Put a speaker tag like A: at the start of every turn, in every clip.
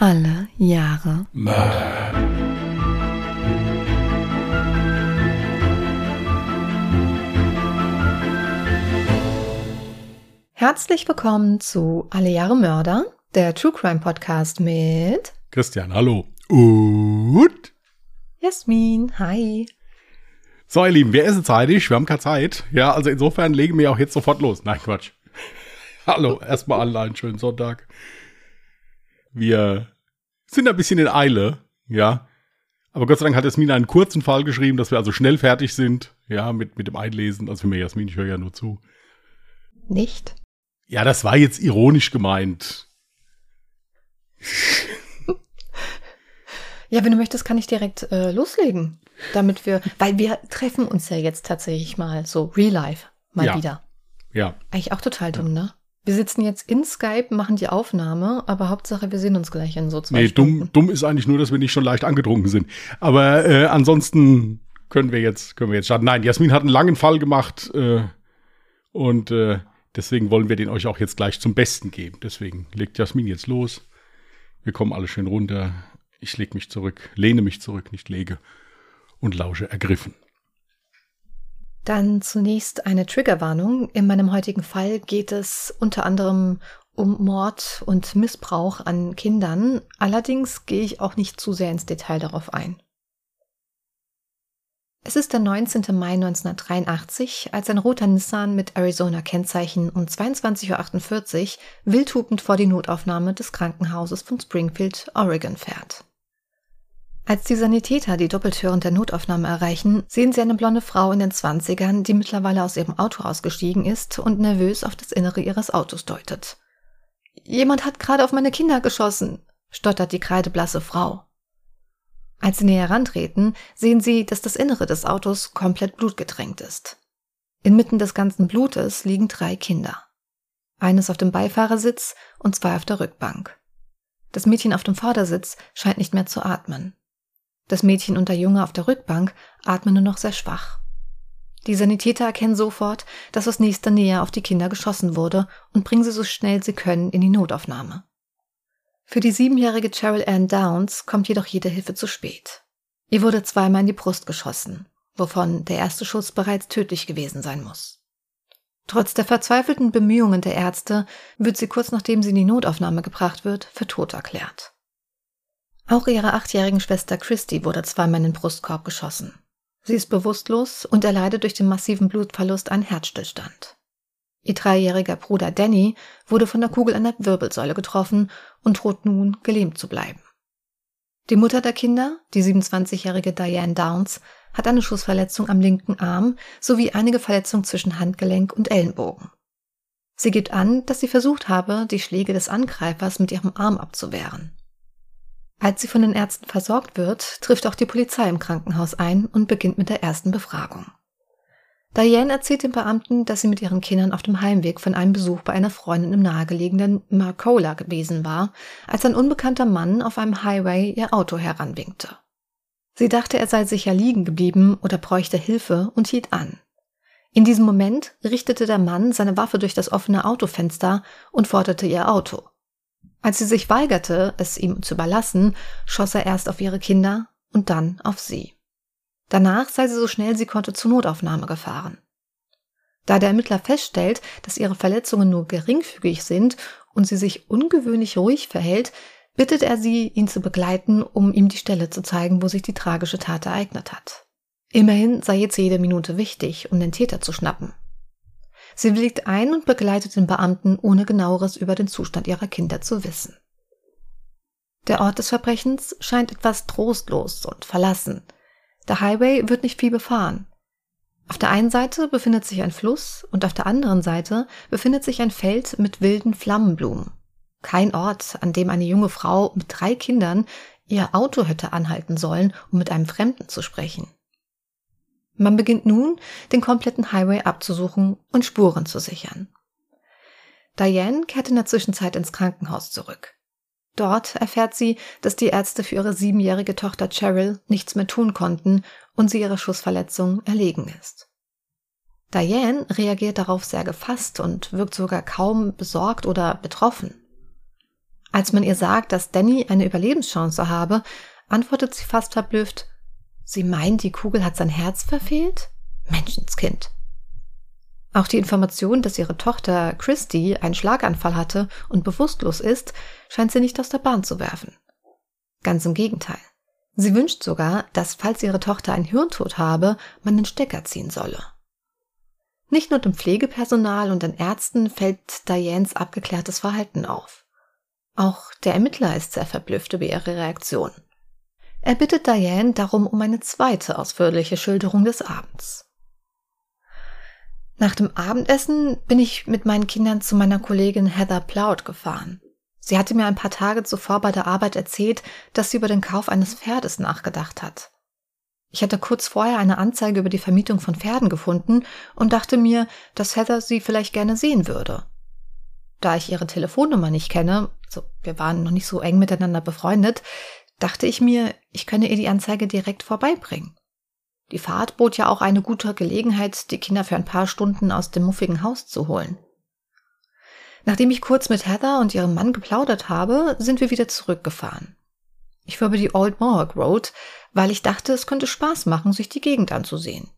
A: Alle Jahre
B: Mörder.
A: Herzlich willkommen zu Alle Jahre Mörder, der True Crime Podcast mit
B: Christian, hallo. Und?
A: Jasmin. Hi.
B: So, ihr Lieben, wir essen zeitig, wir haben keine Zeit. Ja, also insofern legen wir auch jetzt sofort los. Nein, Quatsch. hallo, erstmal alle einen schönen Sonntag. Wir sind ein bisschen in Eile, ja. Aber Gott sei Dank hat Jasmin einen kurzen Fall geschrieben, dass wir also schnell fertig sind, ja, mit, mit dem Einlesen. Also für mich, Jasmin, ich höre ja nur zu.
A: Nicht?
B: Ja, das war jetzt ironisch gemeint.
A: Ja, wenn du möchtest, kann ich direkt äh, loslegen. Damit wir, weil wir treffen uns ja jetzt tatsächlich mal so real life mal
B: Ja.
A: wieder.
B: Ja,
A: Eigentlich auch total dumm, ne? Wir sitzen jetzt in Skype, machen die Aufnahme, aber Hauptsache, wir sehen uns gleich in so zwei
B: nee,
A: Stunden.
B: dumm, dumm ist eigentlich nur, dass wir nicht schon leicht angetrunken sind. Aber äh, ansonsten können wir jetzt, können wir jetzt starten. Nein, Jasmin hat einen langen Fall gemacht äh, und äh, deswegen wollen wir den euch auch jetzt gleich zum Besten geben. Deswegen legt Jasmin jetzt los. Wir kommen alle schön runter. Ich leg mich zurück, lehne mich zurück, nicht lege und lausche ergriffen.
A: Dann zunächst eine Triggerwarnung. In meinem heutigen Fall geht es unter anderem um Mord und Missbrauch an Kindern. Allerdings gehe ich auch nicht zu sehr ins Detail darauf ein. Es ist der 19. Mai 1983, als ein roter Nissan mit Arizona-Kennzeichen um 22.48 Uhr wildhupend vor die Notaufnahme des Krankenhauses von Springfield, Oregon fährt. Als die Sanitäter die Doppeltüren der Notaufnahme erreichen, sehen sie eine blonde Frau in den Zwanzigern, die mittlerweile aus ihrem Auto ausgestiegen ist und nervös auf das Innere ihres Autos deutet. Jemand hat gerade auf meine Kinder geschossen, stottert die kreideblasse Frau. Als sie näher herantreten, sehen sie, dass das Innere des Autos komplett blutgetränkt ist. Inmitten des ganzen Blutes liegen drei Kinder. Eines auf dem Beifahrersitz und zwei auf der Rückbank. Das Mädchen auf dem Vordersitz scheint nicht mehr zu atmen. Das Mädchen und der Junge auf der Rückbank atmen nur noch sehr schwach. Die Sanitäter erkennen sofort, dass aus nächster Nähe auf die Kinder geschossen wurde und bringen sie so schnell sie können in die Notaufnahme. Für die siebenjährige Cheryl Ann Downs kommt jedoch jede Hilfe zu spät. Ihr wurde zweimal in die Brust geschossen, wovon der erste Schuss bereits tödlich gewesen sein muss. Trotz der verzweifelten Bemühungen der Ärzte wird sie kurz nachdem sie in die Notaufnahme gebracht wird, für tot erklärt. Auch ihrer achtjährigen Schwester Christy wurde zweimal in den Brustkorb geschossen. Sie ist bewusstlos und erleidet durch den massiven Blutverlust einen Herzstillstand. Ihr dreijähriger Bruder Danny wurde von der Kugel an der Wirbelsäule getroffen und droht nun gelähmt zu bleiben. Die Mutter der Kinder, die 27-jährige Diane Downs, hat eine Schussverletzung am linken Arm sowie einige Verletzungen zwischen Handgelenk und Ellenbogen. Sie gibt an, dass sie versucht habe, die Schläge des Angreifers mit ihrem Arm abzuwehren. Als sie von den Ärzten versorgt wird, trifft auch die Polizei im Krankenhaus ein und beginnt mit der ersten Befragung. Diane erzählt den Beamten, dass sie mit ihren Kindern auf dem Heimweg von einem Besuch bei einer Freundin im nahegelegenen Marcola gewesen war, als ein unbekannter Mann auf einem Highway ihr Auto heranwinkte. Sie dachte, er sei sicher liegen geblieben oder bräuchte Hilfe und hielt an. In diesem Moment richtete der Mann seine Waffe durch das offene Autofenster und forderte ihr Auto. Als sie sich weigerte, es ihm zu überlassen, schoss er erst auf ihre Kinder und dann auf sie. Danach sei sie so schnell sie konnte zur Notaufnahme gefahren. Da der Ermittler feststellt, dass ihre Verletzungen nur geringfügig sind und sie sich ungewöhnlich ruhig verhält, bittet er sie, ihn zu begleiten, um ihm die Stelle zu zeigen, wo sich die tragische Tat ereignet hat. Immerhin sei jetzt jede Minute wichtig, um den Täter zu schnappen. Sie willigt ein und begleitet den Beamten, ohne genaueres über den Zustand ihrer Kinder zu wissen. Der Ort des Verbrechens scheint etwas trostlos und verlassen. Der Highway wird nicht viel befahren. Auf der einen Seite befindet sich ein Fluss und auf der anderen Seite befindet sich ein Feld mit wilden Flammenblumen. Kein Ort, an dem eine junge Frau mit drei Kindern ihr Auto hätte anhalten sollen, um mit einem Fremden zu sprechen. Man beginnt nun, den kompletten Highway abzusuchen und Spuren zu sichern. Diane kehrt in der Zwischenzeit ins Krankenhaus zurück. Dort erfährt sie, dass die Ärzte für ihre siebenjährige Tochter Cheryl nichts mehr tun konnten und sie ihrer Schussverletzung erlegen ist. Diane reagiert darauf sehr gefasst und wirkt sogar kaum besorgt oder betroffen. Als man ihr sagt, dass Danny eine Überlebenschance habe, antwortet sie fast verblüfft, Sie meint, die Kugel hat sein Herz verfehlt? Menschenskind. Auch die Information, dass ihre Tochter Christy einen Schlaganfall hatte und bewusstlos ist, scheint sie nicht aus der Bahn zu werfen. Ganz im Gegenteil. Sie wünscht sogar, dass, falls ihre Tochter einen Hirntod habe, man den Stecker ziehen solle. Nicht nur dem Pflegepersonal und den Ärzten fällt Dianes abgeklärtes Verhalten auf. Auch der Ermittler ist sehr verblüfft über ihre Reaktion. Er bittet Diane darum um eine zweite ausführliche Schilderung des Abends. Nach dem Abendessen bin ich mit meinen Kindern zu meiner Kollegin Heather Plout gefahren. Sie hatte mir ein paar Tage zuvor bei der Arbeit erzählt, dass sie über den Kauf eines Pferdes nachgedacht hat. Ich hatte kurz vorher eine Anzeige über die Vermietung von Pferden gefunden und dachte mir, dass Heather sie vielleicht gerne sehen würde. Da ich ihre Telefonnummer nicht kenne, also wir waren noch nicht so eng miteinander befreundet, dachte ich mir, ich könne ihr die Anzeige direkt vorbeibringen. Die Fahrt bot ja auch eine gute Gelegenheit, die Kinder für ein paar Stunden aus dem muffigen Haus zu holen. Nachdem ich kurz mit Heather und ihrem Mann geplaudert habe, sind wir wieder zurückgefahren. Ich fuhr über die Old Mohawk Road, weil ich dachte, es könnte Spaß machen, sich die Gegend anzusehen.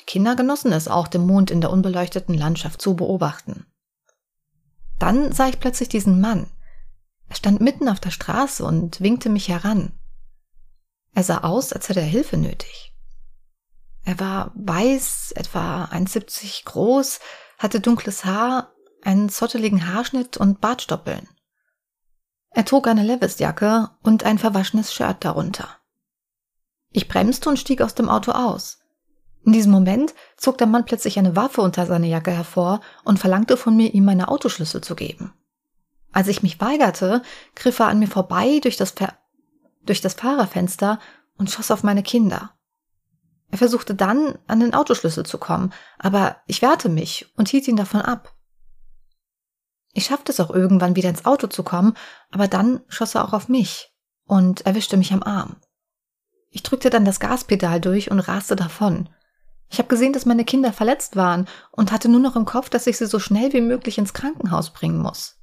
A: Die Kinder genossen es auch, den Mond in der unbeleuchteten Landschaft zu beobachten. Dann sah ich plötzlich diesen Mann, er stand mitten auf der Straße und winkte mich heran. Er sah aus, als hätte er Hilfe nötig. Er war weiß, etwa 1,70 groß, hatte dunkles Haar, einen zotteligen Haarschnitt und Bartstoppeln. Er trug eine Levisjacke und ein verwaschenes Shirt darunter. Ich bremste und stieg aus dem Auto aus. In diesem Moment zog der Mann plötzlich eine Waffe unter seine Jacke hervor und verlangte von mir, ihm meine Autoschlüssel zu geben. Als ich mich weigerte, griff er an mir vorbei durch das, Ver durch das Fahrerfenster und schoss auf meine Kinder. Er versuchte dann, an den Autoschlüssel zu kommen, aber ich wehrte mich und hielt ihn davon ab. Ich schaffte es auch irgendwann wieder ins Auto zu kommen, aber dann schoss er auch auf mich und erwischte mich am Arm. Ich drückte dann das Gaspedal durch und raste davon. Ich habe gesehen, dass meine Kinder verletzt waren und hatte nur noch im Kopf, dass ich sie so schnell wie möglich ins Krankenhaus bringen muss.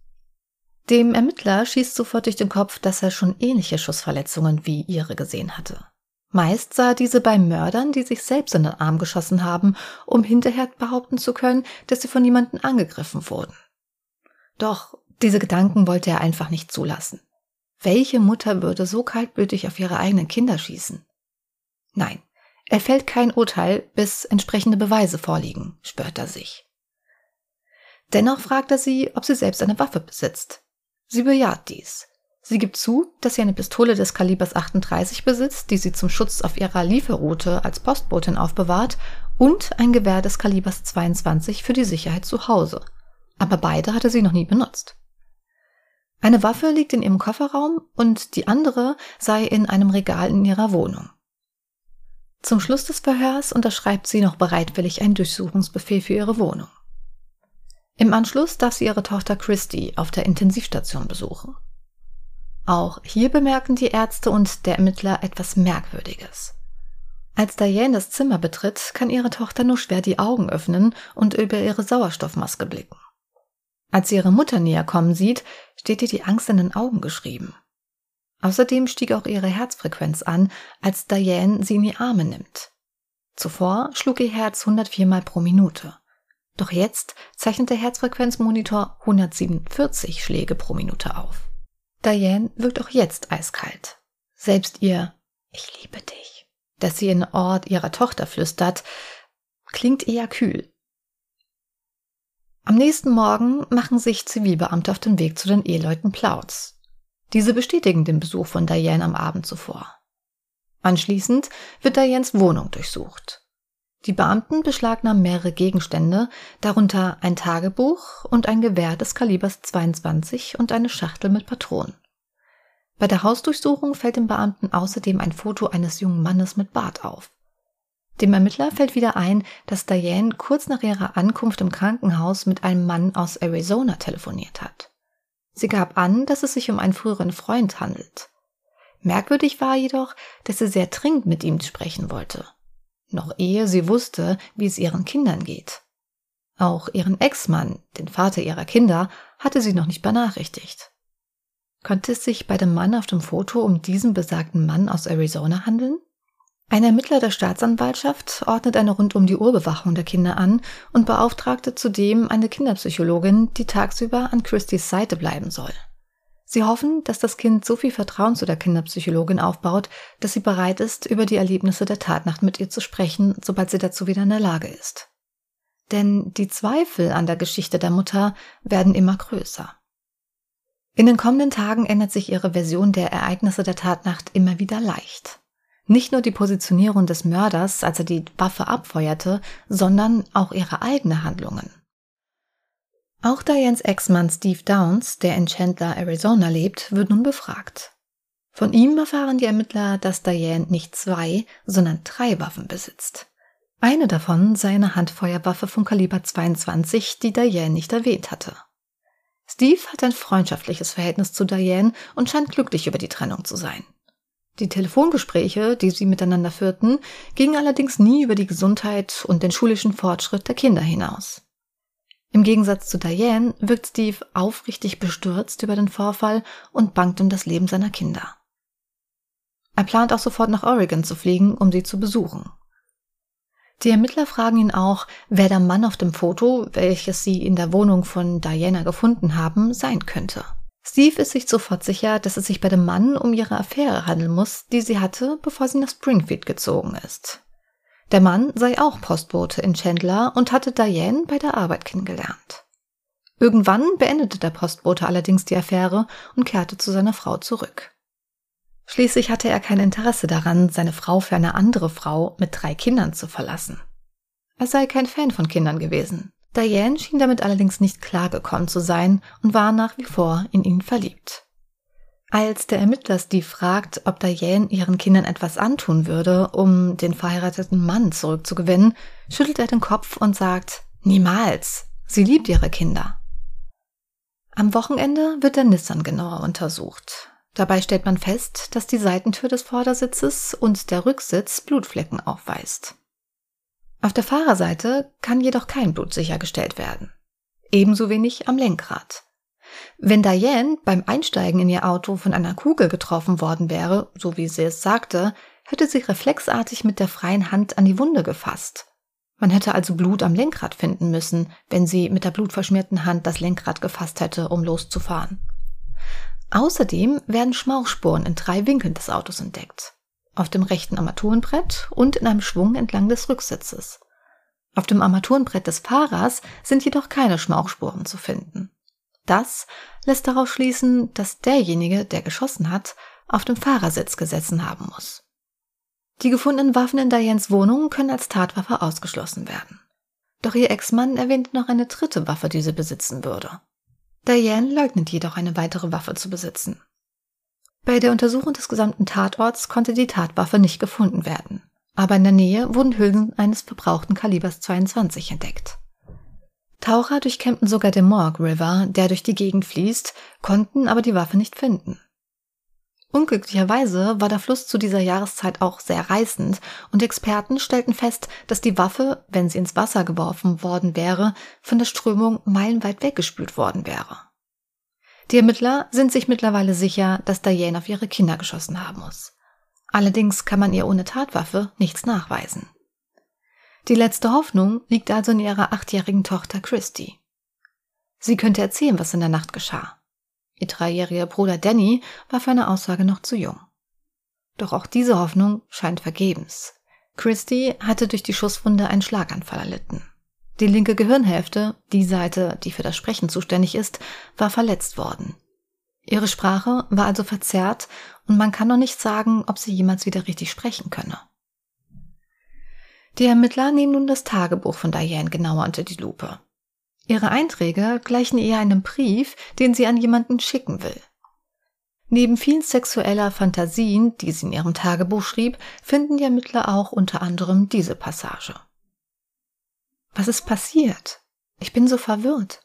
A: Dem Ermittler schießt sofort durch den Kopf, dass er schon ähnliche Schussverletzungen wie ihre gesehen hatte. Meist sah er diese bei Mördern, die sich selbst in den Arm geschossen haben, um hinterher behaupten zu können, dass sie von jemandem angegriffen wurden. Doch diese Gedanken wollte er einfach nicht zulassen. Welche Mutter würde so kaltblütig auf ihre eigenen Kinder schießen? Nein, er fällt kein Urteil, bis entsprechende Beweise vorliegen, schwört er sich. Dennoch fragt er sie, ob sie selbst eine Waffe besitzt. Sie bejaht dies. Sie gibt zu, dass sie eine Pistole des Kalibers 38 besitzt, die sie zum Schutz auf ihrer Lieferroute als Postbotin aufbewahrt, und ein Gewehr des Kalibers 22 für die Sicherheit zu Hause. Aber beide hatte sie noch nie benutzt. Eine Waffe liegt in ihrem Kofferraum und die andere sei in einem Regal in ihrer Wohnung. Zum Schluss des Verhörs unterschreibt sie noch bereitwillig einen Durchsuchungsbefehl für ihre Wohnung. Im Anschluss darf sie ihre Tochter Christy auf der Intensivstation besuchen. Auch hier bemerken die Ärzte und der Ermittler etwas Merkwürdiges. Als Diane das Zimmer betritt, kann ihre Tochter nur schwer die Augen öffnen und über ihre Sauerstoffmaske blicken. Als sie ihre Mutter näher kommen sieht, steht ihr die Angst in den Augen geschrieben. Außerdem stieg auch ihre Herzfrequenz an, als Diane sie in die Arme nimmt. Zuvor schlug ihr Herz 104 Mal pro Minute. Doch jetzt zeichnet der Herzfrequenzmonitor 147 Schläge pro Minute auf. Diane wirkt auch jetzt eiskalt. Selbst ihr Ich liebe dich, das sie in Ort ihrer Tochter flüstert, klingt eher kühl. Am nächsten Morgen machen sich Zivilbeamte auf den Weg zu den Eheleuten Plautz. Diese bestätigen den Besuch von Diane am Abend zuvor. Anschließend wird Dianes Wohnung durchsucht. Die Beamten beschlagnahmen mehrere Gegenstände, darunter ein Tagebuch und ein Gewehr des Kalibers 22 und eine Schachtel mit Patronen. Bei der Hausdurchsuchung fällt dem Beamten außerdem ein Foto eines jungen Mannes mit Bart auf. Dem Ermittler fällt wieder ein, dass Diane kurz nach ihrer Ankunft im Krankenhaus mit einem Mann aus Arizona telefoniert hat. Sie gab an, dass es sich um einen früheren Freund handelt. Merkwürdig war jedoch, dass sie sehr dringend mit ihm sprechen wollte noch ehe sie wusste, wie es ihren Kindern geht. Auch ihren Ex-Mann, den Vater ihrer Kinder, hatte sie noch nicht benachrichtigt. Könnte es sich bei dem Mann auf dem Foto um diesen besagten Mann aus Arizona handeln? Ein Ermittler der Staatsanwaltschaft ordnet eine rund um die Uhr Bewachung der Kinder an und beauftragte zudem eine Kinderpsychologin, die tagsüber an Christys Seite bleiben soll. Sie hoffen, dass das Kind so viel Vertrauen zu der Kinderpsychologin aufbaut, dass sie bereit ist, über die Erlebnisse der Tatnacht mit ihr zu sprechen, sobald sie dazu wieder in der Lage ist. Denn die Zweifel an der Geschichte der Mutter werden immer größer. In den kommenden Tagen ändert sich ihre Version der Ereignisse der Tatnacht immer wieder leicht. Nicht nur die Positionierung des Mörders, als er die Waffe abfeuerte, sondern auch ihre eigene Handlungen. Auch Dianes Ex-Mann Steve Downs, der in Chandler, Arizona lebt, wird nun befragt. Von ihm erfahren die Ermittler, dass Diane nicht zwei, sondern drei Waffen besitzt. Eine davon sei eine Handfeuerwaffe von Kaliber 22, die Diane nicht erwähnt hatte. Steve hat ein freundschaftliches Verhältnis zu Diane und scheint glücklich über die Trennung zu sein. Die Telefongespräche, die sie miteinander führten, gingen allerdings nie über die Gesundheit und den schulischen Fortschritt der Kinder hinaus. Im Gegensatz zu Diane wirkt Steve aufrichtig bestürzt über den Vorfall und bangt um das Leben seiner Kinder. Er plant auch sofort nach Oregon zu fliegen, um sie zu besuchen. Die Ermittler fragen ihn auch, wer der Mann auf dem Foto, welches sie in der Wohnung von Diana gefunden haben, sein könnte. Steve ist sich sofort sicher, dass es sich bei dem Mann um ihre Affäre handeln muss, die sie hatte, bevor sie nach Springfield gezogen ist. Der Mann sei auch Postbote in Chandler und hatte Diane bei der Arbeit kennengelernt. Irgendwann beendete der Postbote allerdings die Affäre und kehrte zu seiner Frau zurück. Schließlich hatte er kein Interesse daran, seine Frau für eine andere Frau mit drei Kindern zu verlassen. Er sei kein Fan von Kindern gewesen. Diane schien damit allerdings nicht klargekommen zu sein und war nach wie vor in ihn verliebt. Als der Ermittler Steve fragt, ob Diane ihren Kindern etwas antun würde, um den verheirateten Mann zurückzugewinnen, schüttelt er den Kopf und sagt, niemals, sie liebt ihre Kinder. Am Wochenende wird der Nissan genauer untersucht. Dabei stellt man fest, dass die Seitentür des Vordersitzes und der Rücksitz Blutflecken aufweist. Auf der Fahrerseite kann jedoch kein Blut sichergestellt werden. Ebenso wenig am Lenkrad. Wenn Diane beim Einsteigen in ihr Auto von einer Kugel getroffen worden wäre, so wie sie es sagte, hätte sie reflexartig mit der freien Hand an die Wunde gefasst. Man hätte also Blut am Lenkrad finden müssen, wenn sie mit der blutverschmierten Hand das Lenkrad gefasst hätte, um loszufahren. Außerdem werden Schmauchspuren in drei Winkeln des Autos entdeckt auf dem rechten Armaturenbrett und in einem Schwung entlang des Rücksitzes. Auf dem Armaturenbrett des Fahrers sind jedoch keine Schmauchspuren zu finden. Das lässt darauf schließen, dass derjenige, der geschossen hat, auf dem Fahrersitz gesessen haben muss. Die gefundenen Waffen in Dianes Wohnung können als Tatwaffe ausgeschlossen werden. Doch ihr Ex-Mann erwähnt noch eine dritte Waffe, die sie besitzen würde. Diane leugnet jedoch eine weitere Waffe zu besitzen. Bei der Untersuchung des gesamten Tatorts konnte die Tatwaffe nicht gefunden werden, aber in der Nähe wurden Hülsen eines verbrauchten Kalibers 22 entdeckt. Taucher durchkämmten sogar den Morgue River, der durch die Gegend fließt, konnten aber die Waffe nicht finden. Unglücklicherweise war der Fluss zu dieser Jahreszeit auch sehr reißend und Experten stellten fest, dass die Waffe, wenn sie ins Wasser geworfen worden wäre, von der Strömung meilenweit weggespült worden wäre. Die Ermittler sind sich mittlerweile sicher, dass Diane auf ihre Kinder geschossen haben muss. Allerdings kann man ihr ohne Tatwaffe nichts nachweisen. Die letzte Hoffnung liegt also in ihrer achtjährigen Tochter Christy. Sie könnte erzählen, was in der Nacht geschah. Ihr dreijähriger Bruder Danny war für eine Aussage noch zu jung. Doch auch diese Hoffnung scheint vergebens. Christy hatte durch die Schusswunde einen Schlaganfall erlitten. Die linke Gehirnhälfte, die Seite, die für das Sprechen zuständig ist, war verletzt worden. Ihre Sprache war also verzerrt und man kann noch nicht sagen, ob sie jemals wieder richtig sprechen könne. Die Ermittler nehmen nun das Tagebuch von Diane genauer unter die Lupe. Ihre Einträge gleichen eher einem Brief, den sie an jemanden schicken will. Neben vielen sexueller Fantasien, die sie in ihrem Tagebuch schrieb, finden die Ermittler auch unter anderem diese Passage. Was ist passiert? Ich bin so verwirrt.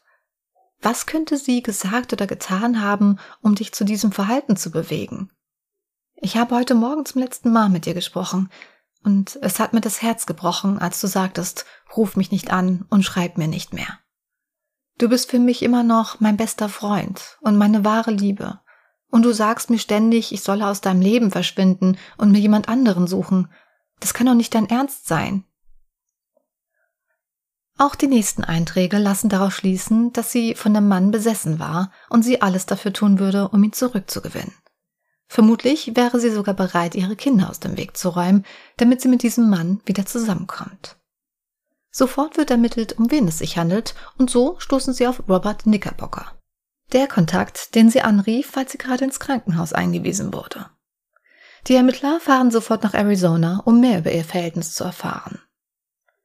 A: Was könnte sie gesagt oder getan haben, um dich zu diesem Verhalten zu bewegen? Ich habe heute Morgen zum letzten Mal mit dir gesprochen, und es hat mir das Herz gebrochen, als du sagtest, ruf mich nicht an und schreib mir nicht mehr. Du bist für mich immer noch mein bester Freund und meine wahre Liebe, Und du sagst mir ständig, ich solle aus deinem Leben verschwinden und mir jemand anderen suchen. Das kann doch nicht dein Ernst sein. Auch die nächsten Einträge lassen darauf schließen, dass sie von dem Mann besessen war und sie alles dafür tun würde, um ihn zurückzugewinnen. Vermutlich wäre sie sogar bereit, ihre Kinder aus dem Weg zu räumen, damit sie mit diesem Mann wieder zusammenkommt. Sofort wird ermittelt, um wen es sich handelt, und so stoßen sie auf Robert Knickerbocker. Der Kontakt, den sie anrief, falls sie gerade ins Krankenhaus eingewiesen wurde. Die Ermittler fahren sofort nach Arizona, um mehr über ihr Verhältnis zu erfahren.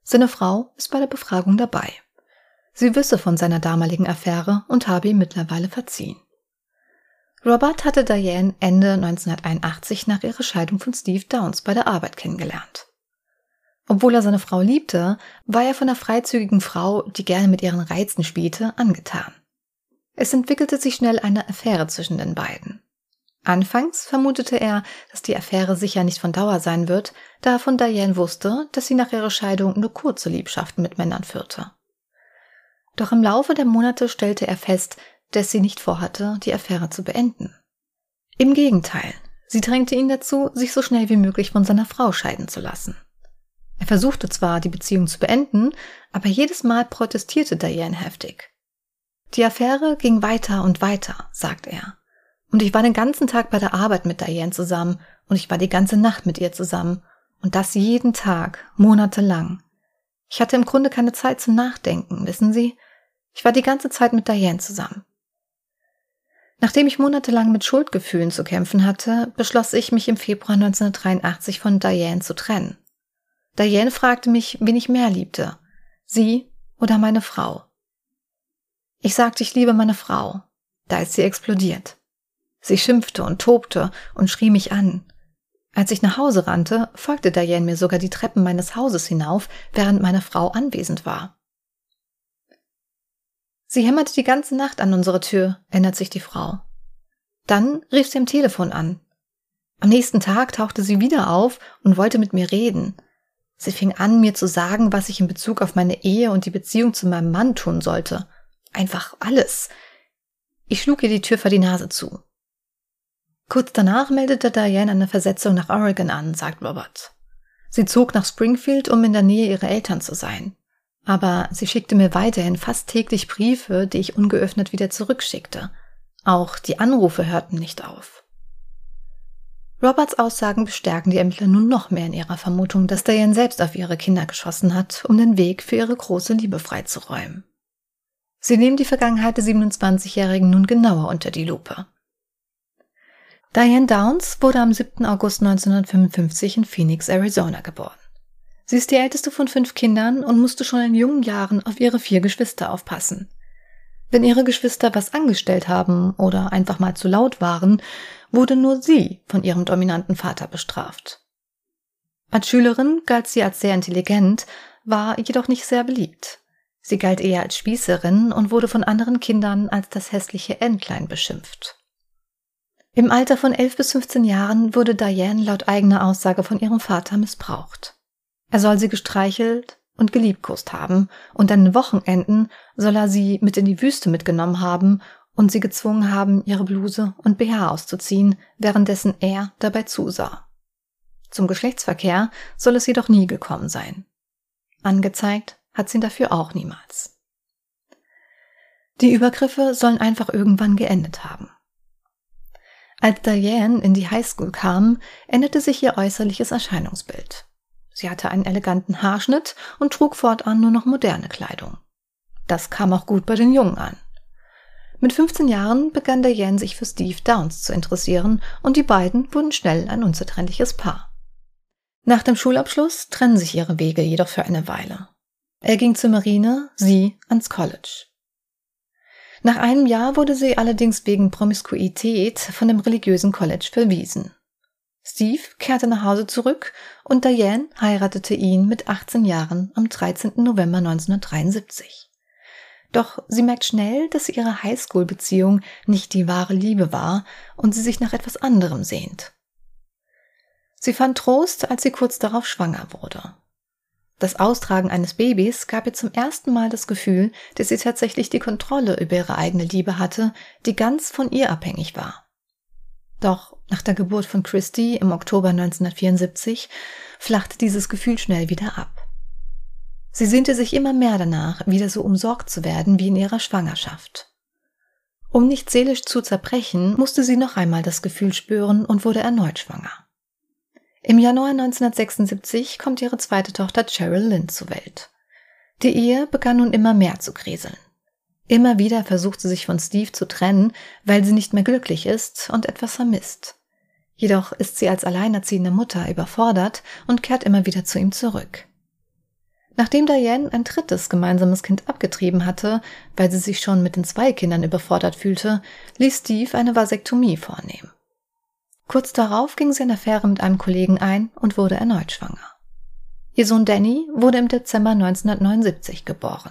A: Seine Frau ist bei der Befragung dabei. Sie wisse von seiner damaligen Affäre und habe ihm mittlerweile verziehen. Robert hatte Diane Ende 1981 nach ihrer Scheidung von Steve Downs bei der Arbeit kennengelernt. Obwohl er seine Frau liebte, war er von der freizügigen Frau, die gerne mit ihren Reizen spielte, angetan. Es entwickelte sich schnell eine Affäre zwischen den beiden. Anfangs vermutete er, dass die Affäre sicher nicht von Dauer sein wird, da er von Diane wusste, dass sie nach ihrer Scheidung nur kurze Liebschaften mit Männern führte. Doch im Laufe der Monate stellte er fest, dass sie nicht vorhatte, die Affäre zu beenden. Im Gegenteil, sie drängte ihn dazu, sich so schnell wie möglich von seiner Frau scheiden zu lassen. Er versuchte zwar, die Beziehung zu beenden, aber jedes Mal protestierte Diane heftig. Die Affäre ging weiter und weiter, sagt er. Und ich war den ganzen Tag bei der Arbeit mit Diane zusammen und ich war die ganze Nacht mit ihr zusammen und das jeden Tag, monatelang. Ich hatte im Grunde keine Zeit zum Nachdenken, wissen Sie? Ich war die ganze Zeit mit Diane zusammen. Nachdem ich monatelang mit Schuldgefühlen zu kämpfen hatte, beschloss ich, mich im Februar 1983 von Diane zu trennen. Diane fragte mich, wen ich mehr liebte, sie oder meine Frau. Ich sagte, ich liebe meine Frau. Da ist sie explodiert. Sie schimpfte und tobte und schrie mich an. Als ich nach Hause rannte, folgte Diane mir sogar die Treppen meines Hauses hinauf, während meine Frau anwesend war. Sie hämmerte die ganze Nacht an unsere Tür, erinnert sich die Frau. Dann rief sie am Telefon an. Am nächsten Tag tauchte sie wieder auf und wollte mit mir reden. Sie fing an, mir zu sagen, was ich in Bezug auf meine Ehe und die Beziehung zu meinem Mann tun sollte. Einfach alles. Ich schlug ihr die Tür vor die Nase zu. Kurz danach meldete Diane eine Versetzung nach Oregon an, sagt Robert. Sie zog nach Springfield, um in der Nähe ihrer Eltern zu sein. Aber sie schickte mir weiterhin fast täglich Briefe, die ich ungeöffnet wieder zurückschickte. Auch die Anrufe hörten nicht auf. Roberts Aussagen bestärken die Ermittler nun noch mehr in ihrer Vermutung, dass Diane selbst auf ihre Kinder geschossen hat, um den Weg für ihre große Liebe freizuräumen. Sie nehmen die Vergangenheit der 27-Jährigen nun genauer unter die Lupe. Diane Downs wurde am 7. August 1955 in Phoenix, Arizona geboren. Sie ist die älteste von fünf Kindern und musste schon in jungen Jahren auf ihre vier Geschwister aufpassen. Wenn ihre Geschwister was angestellt haben oder einfach mal zu laut waren, wurde nur sie von ihrem dominanten Vater bestraft. Als Schülerin galt sie als sehr intelligent, war jedoch nicht sehr beliebt. Sie galt eher als Spießerin und wurde von anderen Kindern als das hässliche Entlein beschimpft. Im Alter von 11 bis 15 Jahren wurde Diane laut eigener Aussage von ihrem Vater missbraucht. Er soll sie gestreichelt und geliebkost haben, und an den Wochenenden soll er sie mit in die Wüste mitgenommen haben und sie gezwungen haben, ihre Bluse und BH auszuziehen, währenddessen er dabei zusah. Zum Geschlechtsverkehr soll es jedoch nie gekommen sein. Angezeigt hat sie dafür auch niemals. Die Übergriffe sollen einfach irgendwann geendet haben. Als Diane in die Highschool kam, änderte sich ihr äußerliches Erscheinungsbild. Sie hatte einen eleganten Haarschnitt und trug fortan nur noch moderne Kleidung. Das kam auch gut bei den Jungen an. Mit 15 Jahren begann Diane sich für Steve Downs zu interessieren und die beiden wurden schnell ein unzertrennliches Paar. Nach dem Schulabschluss trennen sich ihre Wege jedoch für eine Weile. Er ging zur Marine, sie ans College. Nach einem Jahr wurde sie allerdings wegen Promiskuität von dem religiösen College verwiesen. Steve kehrte nach Hause zurück und Diane heiratete ihn mit 18 Jahren am 13. November 1973. Doch sie merkt schnell, dass ihre Highschool-Beziehung nicht die wahre Liebe war und sie sich nach etwas anderem sehnt. Sie fand Trost, als sie kurz darauf schwanger wurde. Das Austragen eines Babys gab ihr zum ersten Mal das Gefühl, dass sie tatsächlich die Kontrolle über ihre eigene Liebe hatte, die ganz von ihr abhängig war. Doch nach der Geburt von Christy im Oktober 1974 flachte dieses Gefühl schnell wieder ab. Sie sehnte sich immer mehr danach, wieder so umsorgt zu werden wie in ihrer Schwangerschaft. Um nicht seelisch zu zerbrechen, musste sie noch einmal das Gefühl spüren und wurde erneut schwanger. Im Januar 1976 kommt ihre zweite Tochter Cheryl Lynn zur Welt. Die Ehe begann nun immer mehr zu kriseln. Immer wieder versucht sie sich von Steve zu trennen, weil sie nicht mehr glücklich ist und etwas vermisst. Jedoch ist sie als alleinerziehende Mutter überfordert und kehrt immer wieder zu ihm zurück. Nachdem Diane ein drittes gemeinsames Kind abgetrieben hatte, weil sie sich schon mit den zwei Kindern überfordert fühlte, ließ Steve eine Vasektomie vornehmen. Kurz darauf ging sie eine Affäre mit einem Kollegen ein und wurde erneut schwanger. Ihr Sohn Danny wurde im Dezember 1979 geboren.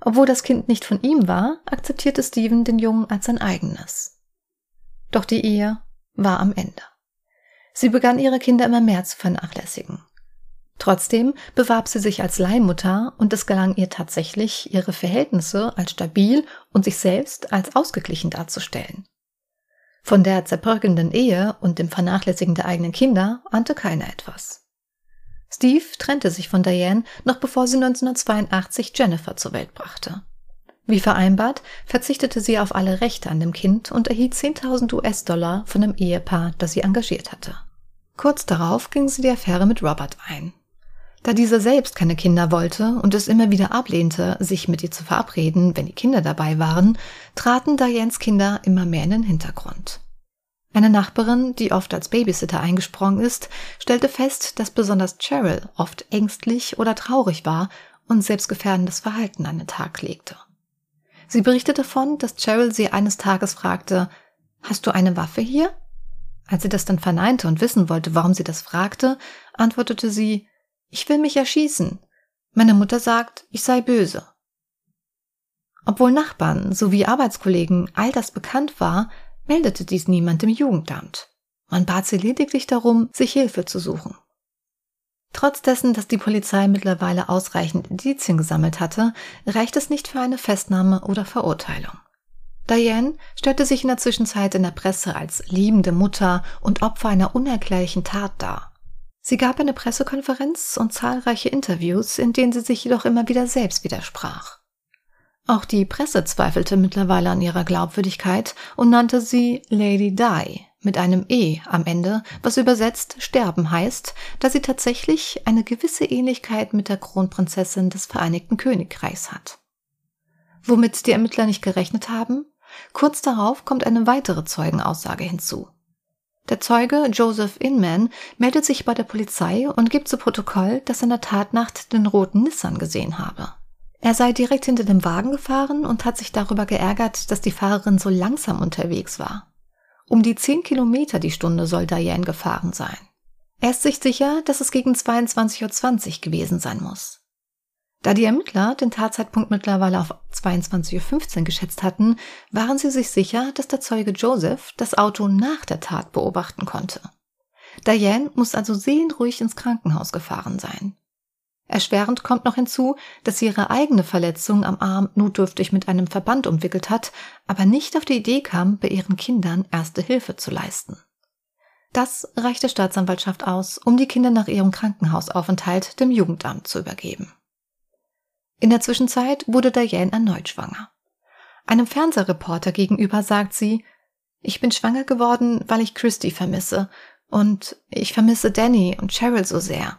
A: Obwohl das Kind nicht von ihm war, akzeptierte Steven den Jungen als sein eigenes. Doch die Ehe war am Ende. Sie begann ihre Kinder immer mehr zu vernachlässigen. Trotzdem bewarb sie sich als Leihmutter und es gelang ihr tatsächlich, ihre Verhältnisse als stabil und sich selbst als ausgeglichen darzustellen. Von der zerbröckelnden Ehe und dem Vernachlässigen der eigenen Kinder ahnte keiner etwas. Steve trennte sich von Diane noch bevor sie 1982 Jennifer zur Welt brachte. Wie vereinbart, verzichtete sie auf alle Rechte an dem Kind und erhielt 10.000 US-Dollar von dem Ehepaar, das sie engagiert hatte. Kurz darauf ging sie die Affäre mit Robert ein. Da dieser selbst keine Kinder wollte und es immer wieder ablehnte, sich mit ihr zu verabreden, wenn die Kinder dabei waren, traten Dianes Kinder immer mehr in den Hintergrund. Eine Nachbarin, die oft als Babysitter eingesprungen ist, stellte fest, dass besonders Cheryl oft ängstlich oder traurig war und selbstgefährdendes Verhalten an den Tag legte. Sie berichtete davon, dass Cheryl sie eines Tages fragte, Hast du eine Waffe hier? Als sie das dann verneinte und wissen wollte, warum sie das fragte, antwortete sie, ich will mich erschießen. Meine Mutter sagt, ich sei böse. Obwohl Nachbarn sowie Arbeitskollegen all das bekannt war, meldete dies niemand im Jugendamt. Man bat sie lediglich darum, sich Hilfe zu suchen. Trotz dessen, dass die Polizei mittlerweile ausreichend Indizien gesammelt hatte, reicht es nicht für eine Festnahme oder Verurteilung. Diane stellte sich in der Zwischenzeit in der Presse als liebende Mutter und Opfer einer unerklärlichen Tat dar. Sie gab eine Pressekonferenz und zahlreiche Interviews, in denen sie sich jedoch immer wieder selbst widersprach. Auch die Presse zweifelte mittlerweile an ihrer Glaubwürdigkeit und nannte sie Lady Di mit einem E am Ende, was übersetzt sterben heißt, da sie tatsächlich eine gewisse Ähnlichkeit mit der Kronprinzessin des Vereinigten Königreichs hat. Womit die Ermittler nicht gerechnet haben? Kurz darauf kommt eine weitere Zeugenaussage hinzu. Der Zeuge Joseph Inman meldet sich bei der Polizei und gibt zu Protokoll, dass er in der Tatnacht den roten Nissan gesehen habe. Er sei direkt hinter dem Wagen gefahren und hat sich darüber geärgert, dass die Fahrerin so langsam unterwegs war. Um die 10 Kilometer die Stunde soll Diane gefahren sein. Er ist sich sicher, dass es gegen 22.20 Uhr gewesen sein muss. Da die Ermittler den Tatzeitpunkt mittlerweile auf 22.15 Uhr geschätzt hatten, waren sie sich sicher, dass der Zeuge Joseph das Auto nach der Tat beobachten konnte. Diane muss also seelenruhig ins Krankenhaus gefahren sein. Erschwerend kommt noch hinzu, dass sie ihre eigene Verletzung am Arm notdürftig mit einem Verband umwickelt hat, aber nicht auf die Idee kam, bei ihren Kindern erste Hilfe zu leisten. Das reicht der Staatsanwaltschaft aus, um die Kinder nach ihrem Krankenhausaufenthalt dem Jugendamt zu übergeben. In der Zwischenzeit wurde Diane erneut schwanger. Einem Fernsehreporter gegenüber sagt sie, ich bin schwanger geworden, weil ich Christy vermisse und ich vermisse Danny und Cheryl so sehr.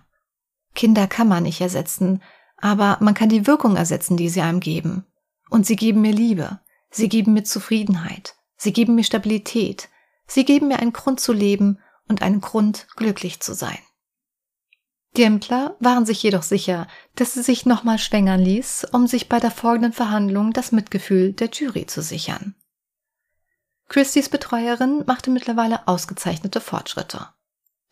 A: Kinder kann man nicht ersetzen, aber man kann die Wirkung ersetzen, die sie einem geben. Und sie geben mir Liebe, sie geben mir Zufriedenheit, sie geben mir Stabilität, sie geben mir einen Grund zu leben und einen Grund, glücklich zu sein. Die Ämtler waren sich jedoch sicher, dass sie sich nochmal schwängern ließ, um sich bei der folgenden Verhandlung das Mitgefühl der Jury zu sichern. Christys Betreuerin machte mittlerweile ausgezeichnete Fortschritte.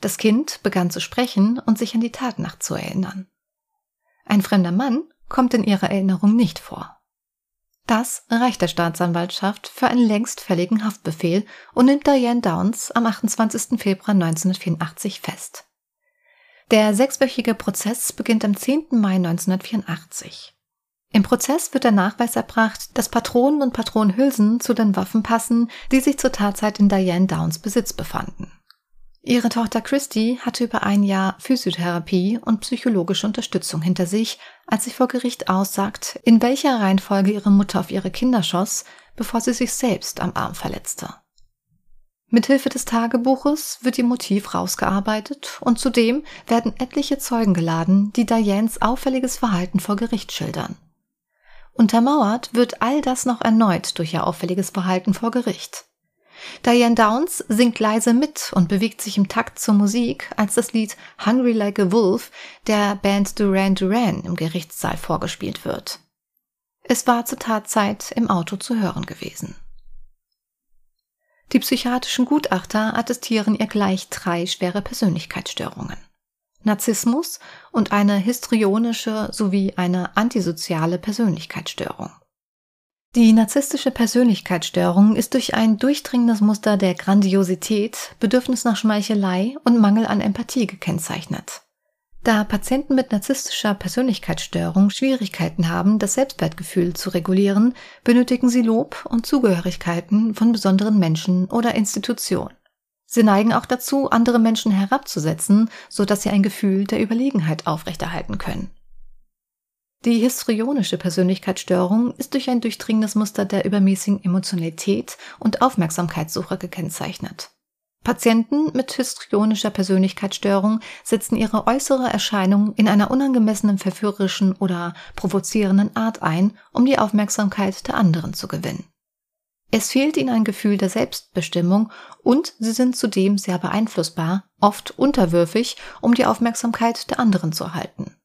A: Das Kind begann zu sprechen und sich an die Tatnacht zu erinnern. Ein fremder Mann kommt in ihrer Erinnerung nicht vor. Das reicht der Staatsanwaltschaft für einen längst fälligen Haftbefehl und nimmt Diane Downs am 28. Februar 1984 fest. Der sechswöchige Prozess beginnt am 10. Mai 1984. Im Prozess wird der Nachweis erbracht, dass Patronen und Patronenhülsen zu den Waffen passen, die sich zur Tatzeit in Diane Downs Besitz befanden. Ihre Tochter Christy hatte über ein Jahr Physiotherapie und psychologische Unterstützung hinter sich, als sie vor Gericht aussagt, in welcher Reihenfolge ihre Mutter auf ihre Kinder schoss, bevor sie sich selbst am Arm verletzte. Mithilfe des Tagebuches wird ihr Motiv rausgearbeitet und zudem werden etliche Zeugen geladen, die Dianes auffälliges Verhalten vor Gericht schildern. Untermauert wird all das noch erneut durch ihr auffälliges Verhalten vor Gericht. Diane Downs singt leise mit und bewegt sich im Takt zur Musik, als das Lied Hungry Like a Wolf der Band Duran Duran im Gerichtssaal vorgespielt wird. Es war zur Tatzeit im Auto zu hören gewesen. Die psychiatrischen Gutachter attestieren ihr gleich drei schwere Persönlichkeitsstörungen. Narzissmus und eine histrionische sowie eine antisoziale Persönlichkeitsstörung. Die narzisstische Persönlichkeitsstörung ist durch ein durchdringendes Muster der Grandiosität, Bedürfnis nach Schmeichelei und Mangel an Empathie gekennzeichnet. Da Patienten mit narzisstischer Persönlichkeitsstörung Schwierigkeiten haben, das Selbstwertgefühl zu regulieren, benötigen sie Lob und Zugehörigkeiten von besonderen Menschen oder Institutionen. Sie neigen auch dazu, andere Menschen herabzusetzen, so dass sie ein Gefühl der Überlegenheit aufrechterhalten können. Die histrionische Persönlichkeitsstörung ist durch ein durchdringendes Muster der übermäßigen Emotionalität und Aufmerksamkeitssuche gekennzeichnet. Patienten mit histrionischer Persönlichkeitsstörung setzen ihre äußere Erscheinung in einer unangemessenen, verführerischen oder provozierenden Art ein, um die Aufmerksamkeit der anderen zu gewinnen. Es fehlt ihnen ein Gefühl der Selbstbestimmung und sie sind zudem sehr beeinflussbar, oft unterwürfig, um die Aufmerksamkeit der anderen zu erhalten.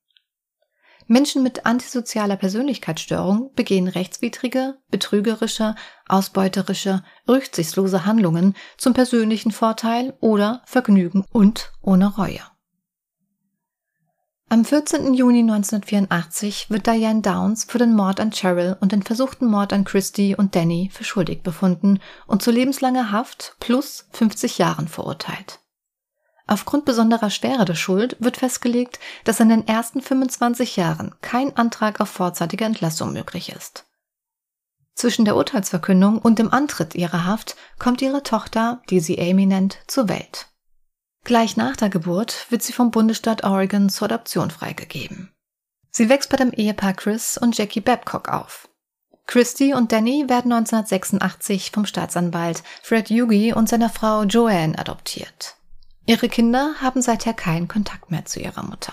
A: Menschen mit antisozialer Persönlichkeitsstörung begehen rechtswidrige, betrügerische, ausbeuterische, rücksichtslose Handlungen zum persönlichen Vorteil oder Vergnügen und ohne Reue. Am 14. Juni 1984 wird Diane Downs für den Mord an Cheryl und den versuchten Mord an Christy und Danny für schuldig befunden und zu lebenslanger Haft plus 50 Jahren verurteilt. Aufgrund besonderer Schwere der Schuld wird festgelegt, dass in den ersten 25 Jahren kein Antrag auf vorzeitige Entlassung möglich ist. Zwischen der Urteilsverkündung und dem Antritt ihrer Haft kommt ihre Tochter, die sie Amy nennt, zur Welt. Gleich nach der Geburt wird sie vom Bundesstaat Oregon zur Adoption freigegeben. Sie wächst bei dem Ehepaar Chris und Jackie Babcock auf. Christy und Danny werden 1986 vom Staatsanwalt Fred Yugi und seiner Frau Joanne adoptiert. Ihre Kinder haben seither keinen Kontakt mehr zu ihrer Mutter.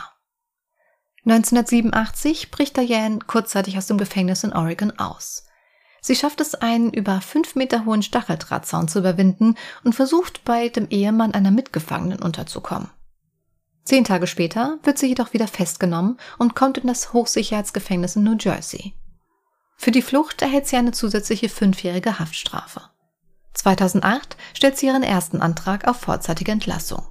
A: 1987 bricht Diane kurzzeitig aus dem Gefängnis in Oregon aus. Sie schafft es, einen über fünf Meter hohen Stacheldrahtzaun zu überwinden und versucht, bei dem Ehemann einer Mitgefangenen unterzukommen. Zehn Tage später wird sie jedoch wieder festgenommen und kommt in das Hochsicherheitsgefängnis in New Jersey. Für die Flucht erhält sie eine zusätzliche fünfjährige Haftstrafe. 2008 stellt sie ihren ersten Antrag auf vorzeitige Entlassung.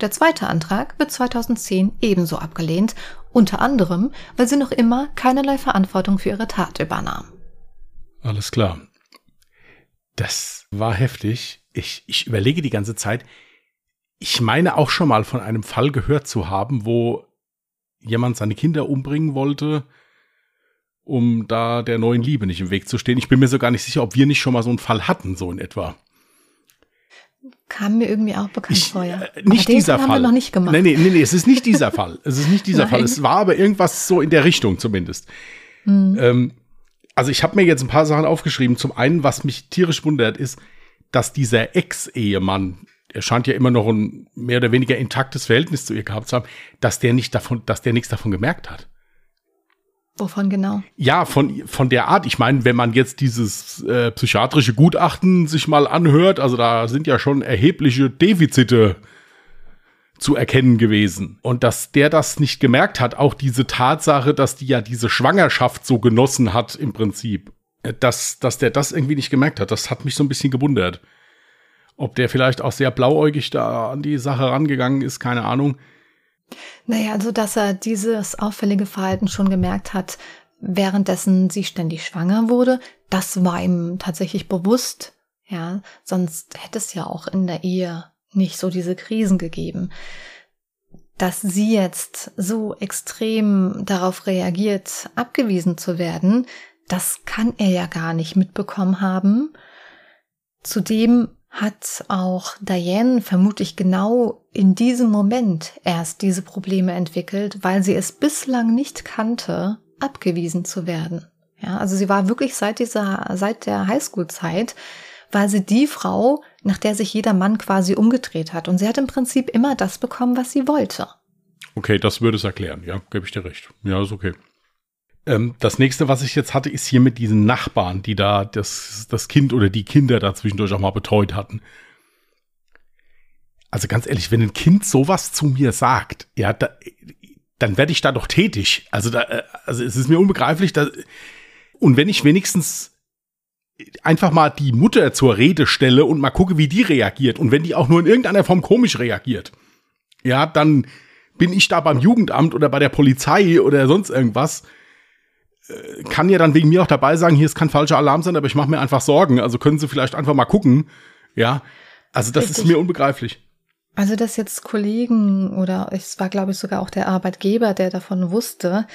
A: Der zweite Antrag wird 2010 ebenso abgelehnt, unter anderem, weil sie noch immer keinerlei Verantwortung für ihre Tat übernahm.
B: Alles klar. Das war heftig. Ich, ich überlege die ganze Zeit. Ich meine auch schon mal von einem Fall gehört zu haben, wo jemand seine Kinder umbringen wollte um da der neuen Liebe nicht im Weg zu stehen. Ich bin mir so gar nicht sicher, ob wir nicht schon mal so einen Fall hatten, so in etwa.
A: Kam mir irgendwie auch bekannt
B: ich,
A: vor, ja.
B: Äh, nicht dieser Fall.
A: Haben wir noch nicht gemacht.
B: Nee, nee, nee, nee, es ist nicht dieser Fall. Es ist nicht dieser Fall. Es war aber irgendwas so in der Richtung zumindest. Mhm. Ähm, also ich habe mir jetzt ein paar Sachen aufgeschrieben. Zum einen, was mich tierisch wundert, ist, dass dieser Ex-Ehemann, er scheint ja immer noch ein mehr oder weniger intaktes Verhältnis zu ihr gehabt zu haben, dass der nicht davon, dass der nichts davon gemerkt hat.
A: Wovon genau?
B: Ja, von, von der Art. Ich meine, wenn man jetzt dieses äh, psychiatrische Gutachten sich mal anhört, also da sind ja schon erhebliche Defizite zu erkennen gewesen. Und dass der das nicht gemerkt hat, auch diese Tatsache, dass die ja diese Schwangerschaft so genossen hat im Prinzip, äh, dass, dass der das irgendwie nicht gemerkt hat, das hat mich so ein bisschen gewundert. Ob der vielleicht auch sehr blauäugig da an die Sache rangegangen ist, keine Ahnung.
A: Naja, also dass er dieses auffällige Verhalten schon gemerkt hat, währenddessen sie ständig schwanger wurde, das war ihm tatsächlich bewusst. Ja, sonst hätte es ja auch in der Ehe nicht so diese Krisen gegeben. dass sie jetzt so extrem darauf reagiert, abgewiesen zu werden, das kann er ja gar nicht mitbekommen haben. Zudem hat auch Diane vermutlich genau in diesem Moment erst diese Probleme entwickelt, weil sie es bislang nicht kannte, abgewiesen zu werden. Ja, also sie war wirklich seit dieser, seit der Highschool-Zeit, war sie die Frau, nach der sich jeder Mann quasi umgedreht hat. Und sie hat im Prinzip immer das bekommen, was sie wollte.
B: Okay, das würde es erklären. Ja, gebe ich dir recht. Ja, ist okay. Ähm, das nächste, was ich jetzt hatte, ist hier mit diesen Nachbarn, die da das, das Kind oder die Kinder da zwischendurch auch mal betreut hatten. Also ganz ehrlich, wenn ein Kind sowas zu mir sagt, ja, da, dann werde ich da doch tätig. Also da, äh, also es ist mir unbegreiflich, dass, und wenn ich wenigstens einfach mal die Mutter zur Rede stelle und mal gucke, wie die reagiert und wenn die auch nur in irgendeiner Form komisch reagiert, ja, dann bin ich da beim Jugendamt oder bei der Polizei oder sonst irgendwas kann ja dann wegen mir auch dabei sagen, hier ist kein falscher Alarm sein, aber ich mache mir einfach Sorgen. Also können Sie vielleicht einfach mal gucken. Ja, also das Richtig. ist mir unbegreiflich.
A: Also dass jetzt Kollegen oder es war glaube ich sogar auch der Arbeitgeber, der davon wusste,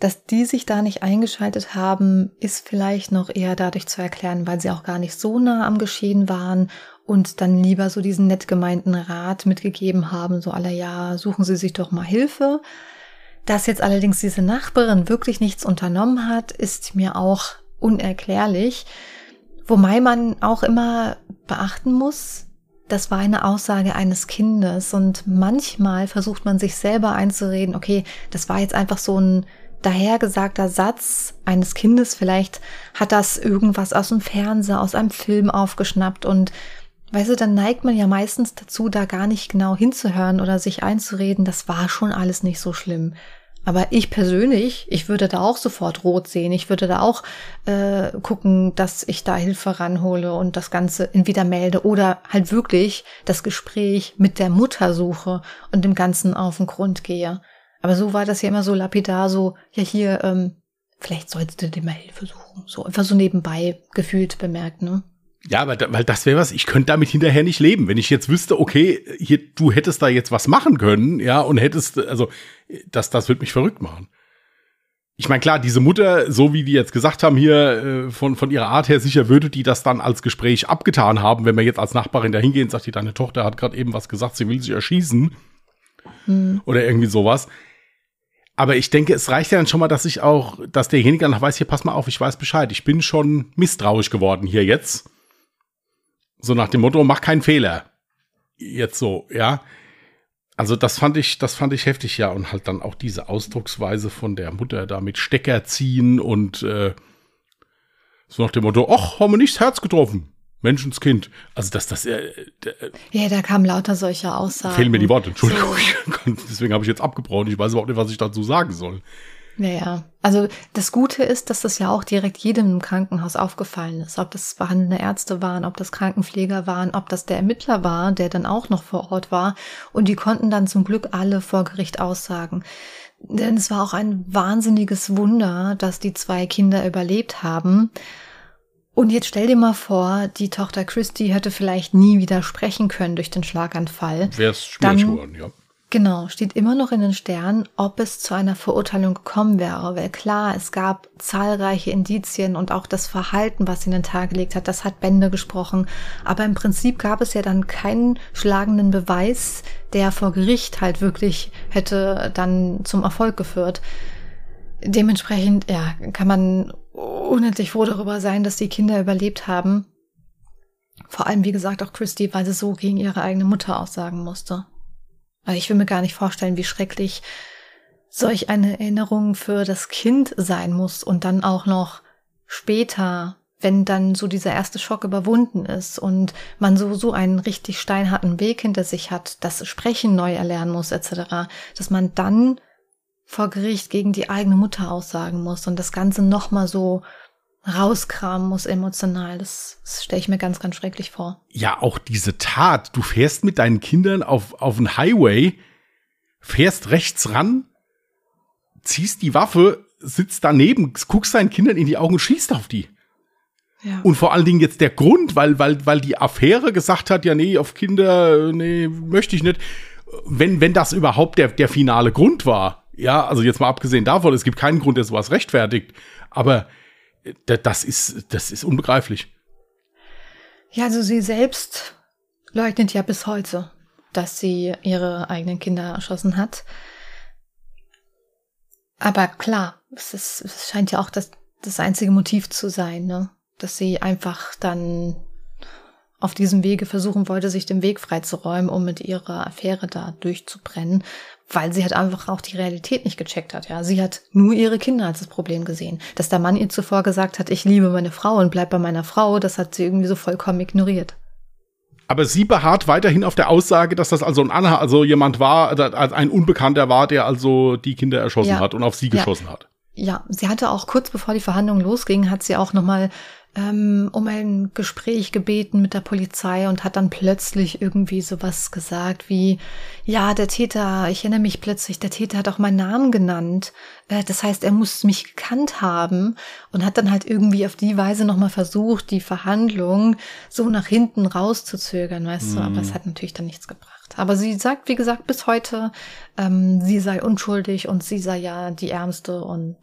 A: dass die sich da nicht eingeschaltet haben, ist vielleicht noch eher dadurch zu erklären, weil sie auch gar nicht so nah am Geschehen waren und dann lieber so diesen nett gemeinten Rat mitgegeben haben, so aller ja, suchen Sie sich doch mal Hilfe. Dass jetzt allerdings diese Nachbarin wirklich nichts unternommen hat, ist mir auch unerklärlich. Wobei man auch immer beachten muss, das war eine Aussage eines Kindes und manchmal versucht man sich selber einzureden, okay, das war jetzt einfach so ein dahergesagter Satz eines Kindes, vielleicht hat das irgendwas aus dem Fernseher, aus einem Film aufgeschnappt und weißt du, dann neigt man ja meistens dazu, da gar nicht genau hinzuhören oder sich einzureden, das war schon alles nicht so schlimm. Aber ich persönlich, ich würde da auch sofort rot sehen. Ich würde da auch äh, gucken, dass ich da Hilfe ranhole und das Ganze entweder melde oder halt wirklich das Gespräch mit der Mutter suche und dem Ganzen auf den Grund gehe. Aber so war das ja immer so lapidar, so, ja hier, ähm, vielleicht solltest du dir mal Hilfe suchen. So einfach so nebenbei gefühlt bemerkt, ne?
B: Ja, aber da, weil das wäre was, ich könnte damit hinterher nicht leben. Wenn ich jetzt wüsste, okay, hier, du hättest da jetzt was machen können, ja, und hättest, also, das, das wird mich verrückt machen. Ich meine, klar, diese Mutter, so wie die jetzt gesagt haben, hier äh, von, von ihrer Art her, sicher würde die das dann als Gespräch abgetan haben, wenn man jetzt als Nachbarin da hingeht und sagt, die, deine Tochter hat gerade eben was gesagt, sie will sich erschießen. Hm. Oder irgendwie sowas. Aber ich denke, es reicht ja dann schon mal, dass ich auch, dass derjenige dann weiß, hier, pass mal auf, ich weiß Bescheid. Ich bin schon misstrauisch geworden hier jetzt. So nach dem Motto, mach keinen Fehler. Jetzt so, ja. Also das fand ich, das fand ich heftig, ja. Und halt dann auch diese Ausdrucksweise von der Mutter da mit Stecker ziehen und äh, so nach dem Motto, ach, haben wir nicht das Herz getroffen. Menschenskind. Also dass das äh,
A: äh, Ja, da kamen lauter solche Aussagen.
B: Fehlen mir die Worte, Entschuldigung. So. Deswegen habe ich jetzt abgebrochen. Ich weiß überhaupt nicht, was ich dazu sagen soll.
A: Naja, also das Gute ist, dass das ja auch direkt jedem im Krankenhaus aufgefallen ist. Ob das behandelnde Ärzte waren, ob das Krankenpfleger waren, ob das der Ermittler war, der dann auch noch vor Ort war. Und die konnten dann zum Glück alle vor Gericht aussagen. Denn es war auch ein wahnsinniges Wunder, dass die zwei Kinder überlebt haben. Und jetzt stell dir mal vor, die Tochter Christy hätte vielleicht nie wieder sprechen können durch den Schlaganfall.
B: Wäre es schwierig geworden, ja.
A: Genau, steht immer noch in den Sternen, ob es zu einer Verurteilung gekommen wäre. Weil klar, es gab zahlreiche Indizien und auch das Verhalten, was sie in den Tag gelegt hat, das hat Bände gesprochen. Aber im Prinzip gab es ja dann keinen schlagenden Beweis, der vor Gericht halt wirklich hätte dann zum Erfolg geführt. Dementsprechend, ja, kann man unendlich froh darüber sein, dass die Kinder überlebt haben. Vor allem, wie gesagt, auch Christy, weil sie so gegen ihre eigene Mutter aussagen musste. Also ich will mir gar nicht vorstellen, wie schrecklich solch eine Erinnerung für das Kind sein muss und dann auch noch später, wenn dann so dieser erste Schock überwunden ist und man so, so einen richtig steinharten Weg hinter sich hat, das Sprechen neu erlernen muss, etc., dass man dann vor Gericht gegen die eigene Mutter aussagen muss und das Ganze nochmal so rauskramen muss emotional. Das, das stelle ich mir ganz, ganz schrecklich vor.
B: Ja, auch diese Tat. Du fährst mit deinen Kindern auf, auf den Highway, fährst rechts ran, ziehst die Waffe, sitzt daneben, guckst deinen Kindern in die Augen und schießt auf die. Ja. Und vor allen Dingen jetzt der Grund, weil, weil, weil die Affäre gesagt hat, ja, nee, auf Kinder, nee, möchte ich nicht. wenn, wenn das überhaupt der, der finale Grund war, ja, also jetzt mal abgesehen davon, es gibt keinen Grund, der sowas rechtfertigt, aber das ist, das ist unbegreiflich.
A: Ja, also sie selbst leugnet ja bis heute, dass sie ihre eigenen Kinder erschossen hat. Aber klar, es, ist, es scheint ja auch das, das einzige Motiv zu sein, ne? dass sie einfach dann auf diesem Wege versuchen wollte, sich den Weg freizuräumen, um mit ihrer Affäre da durchzubrennen, weil sie halt einfach auch die Realität nicht gecheckt hat. Ja, sie hat nur ihre Kinder als das Problem gesehen. Dass der Mann ihr zuvor gesagt hat, ich liebe meine Frau und bleib bei meiner Frau, das hat sie irgendwie so vollkommen ignoriert.
B: Aber sie beharrt weiterhin auf der Aussage, dass das also ein Anha also jemand war, ein Unbekannter war, der also die Kinder erschossen ja. hat und auf sie geschossen
A: ja.
B: hat.
A: Ja, sie hatte auch kurz bevor die Verhandlungen losgingen, hat sie auch noch mal ähm, um ein Gespräch gebeten mit der Polizei und hat dann plötzlich irgendwie sowas gesagt wie, ja, der Täter, ich erinnere mich plötzlich, der Täter hat auch meinen Namen genannt. Äh, das heißt, er muss mich gekannt haben und hat dann halt irgendwie auf die Weise nochmal versucht, die Verhandlung so nach hinten rauszuzögern, weißt mhm. du, aber es hat natürlich dann nichts gebracht. Aber sie sagt, wie gesagt, bis heute, ähm, sie sei unschuldig und sie sei ja die Ärmste und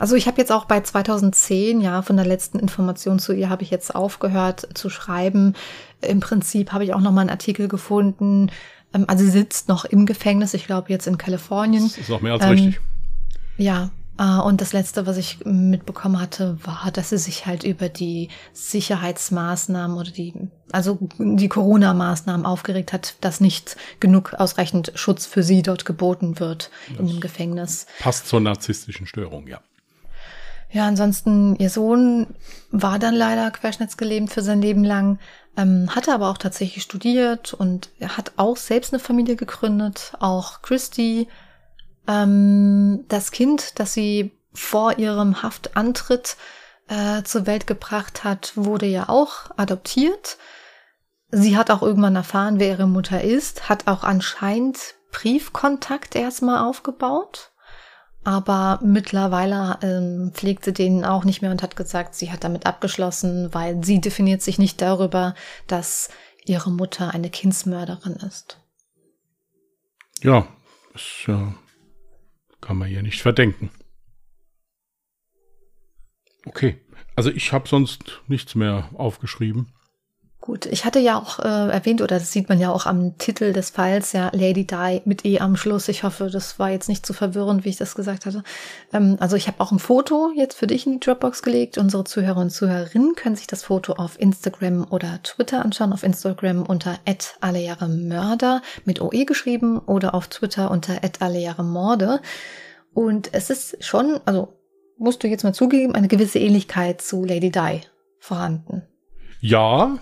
A: also ich habe jetzt auch bei 2010, ja, von der letzten Information zu ihr habe ich jetzt aufgehört zu schreiben. Im Prinzip habe ich auch noch mal einen Artikel gefunden. Ähm, also sie sitzt noch im Gefängnis, ich glaube jetzt in Kalifornien. Das
B: ist auch mehr als ähm, richtig.
A: Ja, äh, und das letzte, was ich mitbekommen hatte, war, dass sie sich halt über die Sicherheitsmaßnahmen oder die, also die Corona-Maßnahmen aufgeregt hat, dass nicht genug ausreichend Schutz für sie dort geboten wird das in dem Gefängnis.
B: Passt zur narzisstischen Störung, ja.
A: Ja, ansonsten, ihr Sohn war dann leider querschnittsgelähmt für sein Leben lang, ähm, hatte aber auch tatsächlich studiert und er hat auch selbst eine Familie gegründet, auch Christy. Ähm, das Kind, das sie vor ihrem Haftantritt äh, zur Welt gebracht hat, wurde ja auch adoptiert. Sie hat auch irgendwann erfahren, wer ihre Mutter ist, hat auch anscheinend Briefkontakt erstmal aufgebaut aber mittlerweile ähm, pflegt sie den auch nicht mehr und hat gesagt, sie hat damit abgeschlossen, weil sie definiert sich nicht darüber, dass ihre Mutter eine Kindsmörderin ist.
B: Ja, das ja, kann man ihr nicht verdenken. Okay, also ich habe sonst nichts mehr aufgeschrieben.
A: Gut, ich hatte ja auch äh, erwähnt, oder das sieht man ja auch am Titel des Files, ja, Lady Di mit E am Schluss. Ich hoffe, das war jetzt nicht zu verwirrend, wie ich das gesagt hatte. Ähm, also ich habe auch ein Foto jetzt für dich in die Dropbox gelegt. Unsere Zuhörer und Zuhörerinnen können sich das Foto auf Instagram oder Twitter anschauen. Auf Instagram unter Mörder mit OE geschrieben oder auf Twitter unter Morde. Und es ist schon, also musst du jetzt mal zugeben, eine gewisse Ähnlichkeit zu Lady Di vorhanden.
B: Ja,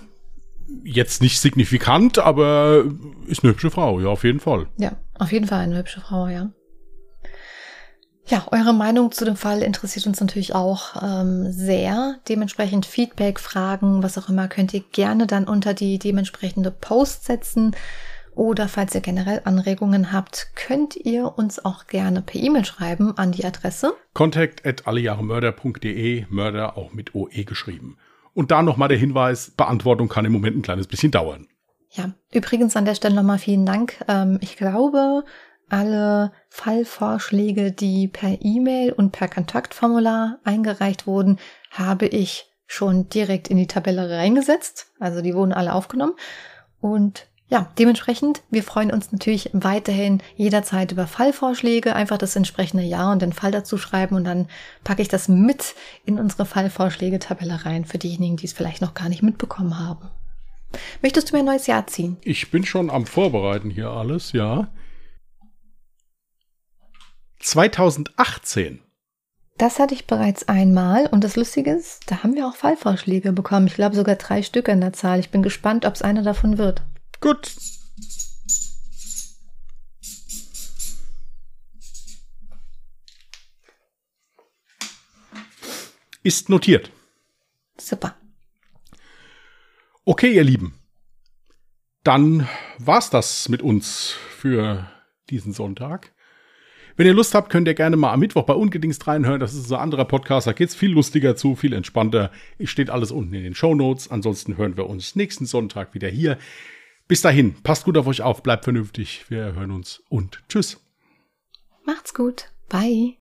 B: jetzt nicht signifikant, aber ist eine hübsche Frau, ja, auf jeden Fall.
A: Ja, auf jeden Fall eine hübsche Frau, ja. Ja, eure Meinung zu dem Fall interessiert uns natürlich auch ähm, sehr. Dementsprechend Feedback, Fragen, was auch immer, könnt ihr gerne dann unter die dementsprechende Post setzen. Oder falls ihr generell Anregungen habt, könnt ihr uns auch gerne per E-Mail schreiben an die Adresse
B: contact at allejahremörder.de, Mörder auch mit OE geschrieben. Und da nochmal der Hinweis, Beantwortung kann im Moment ein kleines bisschen dauern.
A: Ja, übrigens an der Stelle nochmal vielen Dank. Ähm, ich glaube, alle Fallvorschläge, die per E-Mail und per Kontaktformular eingereicht wurden, habe ich schon direkt in die Tabelle reingesetzt. Also die wurden alle aufgenommen. Und ja, dementsprechend, wir freuen uns natürlich weiterhin jederzeit über Fallvorschläge, einfach das entsprechende Ja und den Fall dazu schreiben und dann packe ich das mit in unsere Fallvorschläge-Tabelle rein für diejenigen, die es vielleicht noch gar nicht mitbekommen haben. Möchtest du mir ein neues Jahr ziehen?
B: Ich bin schon am Vorbereiten hier alles, ja. 2018.
A: Das hatte ich bereits einmal und das Lustige ist, da haben wir auch Fallvorschläge bekommen. Ich glaube sogar drei Stück an der Zahl. Ich bin gespannt, ob es einer davon wird.
B: Gut. Ist notiert.
A: Super.
B: Okay, ihr Lieben. Dann war's das mit uns für diesen Sonntag. Wenn ihr Lust habt, könnt ihr gerne mal am Mittwoch bei Ungedingst reinhören. Das ist ein anderer Podcast. Da geht's viel lustiger zu, viel entspannter. Es steht alles unten in den Show Notes. Ansonsten hören wir uns nächsten Sonntag wieder hier. Bis dahin, passt gut auf euch auf, bleibt vernünftig. Wir hören uns und tschüss.
A: Macht's gut. Bye.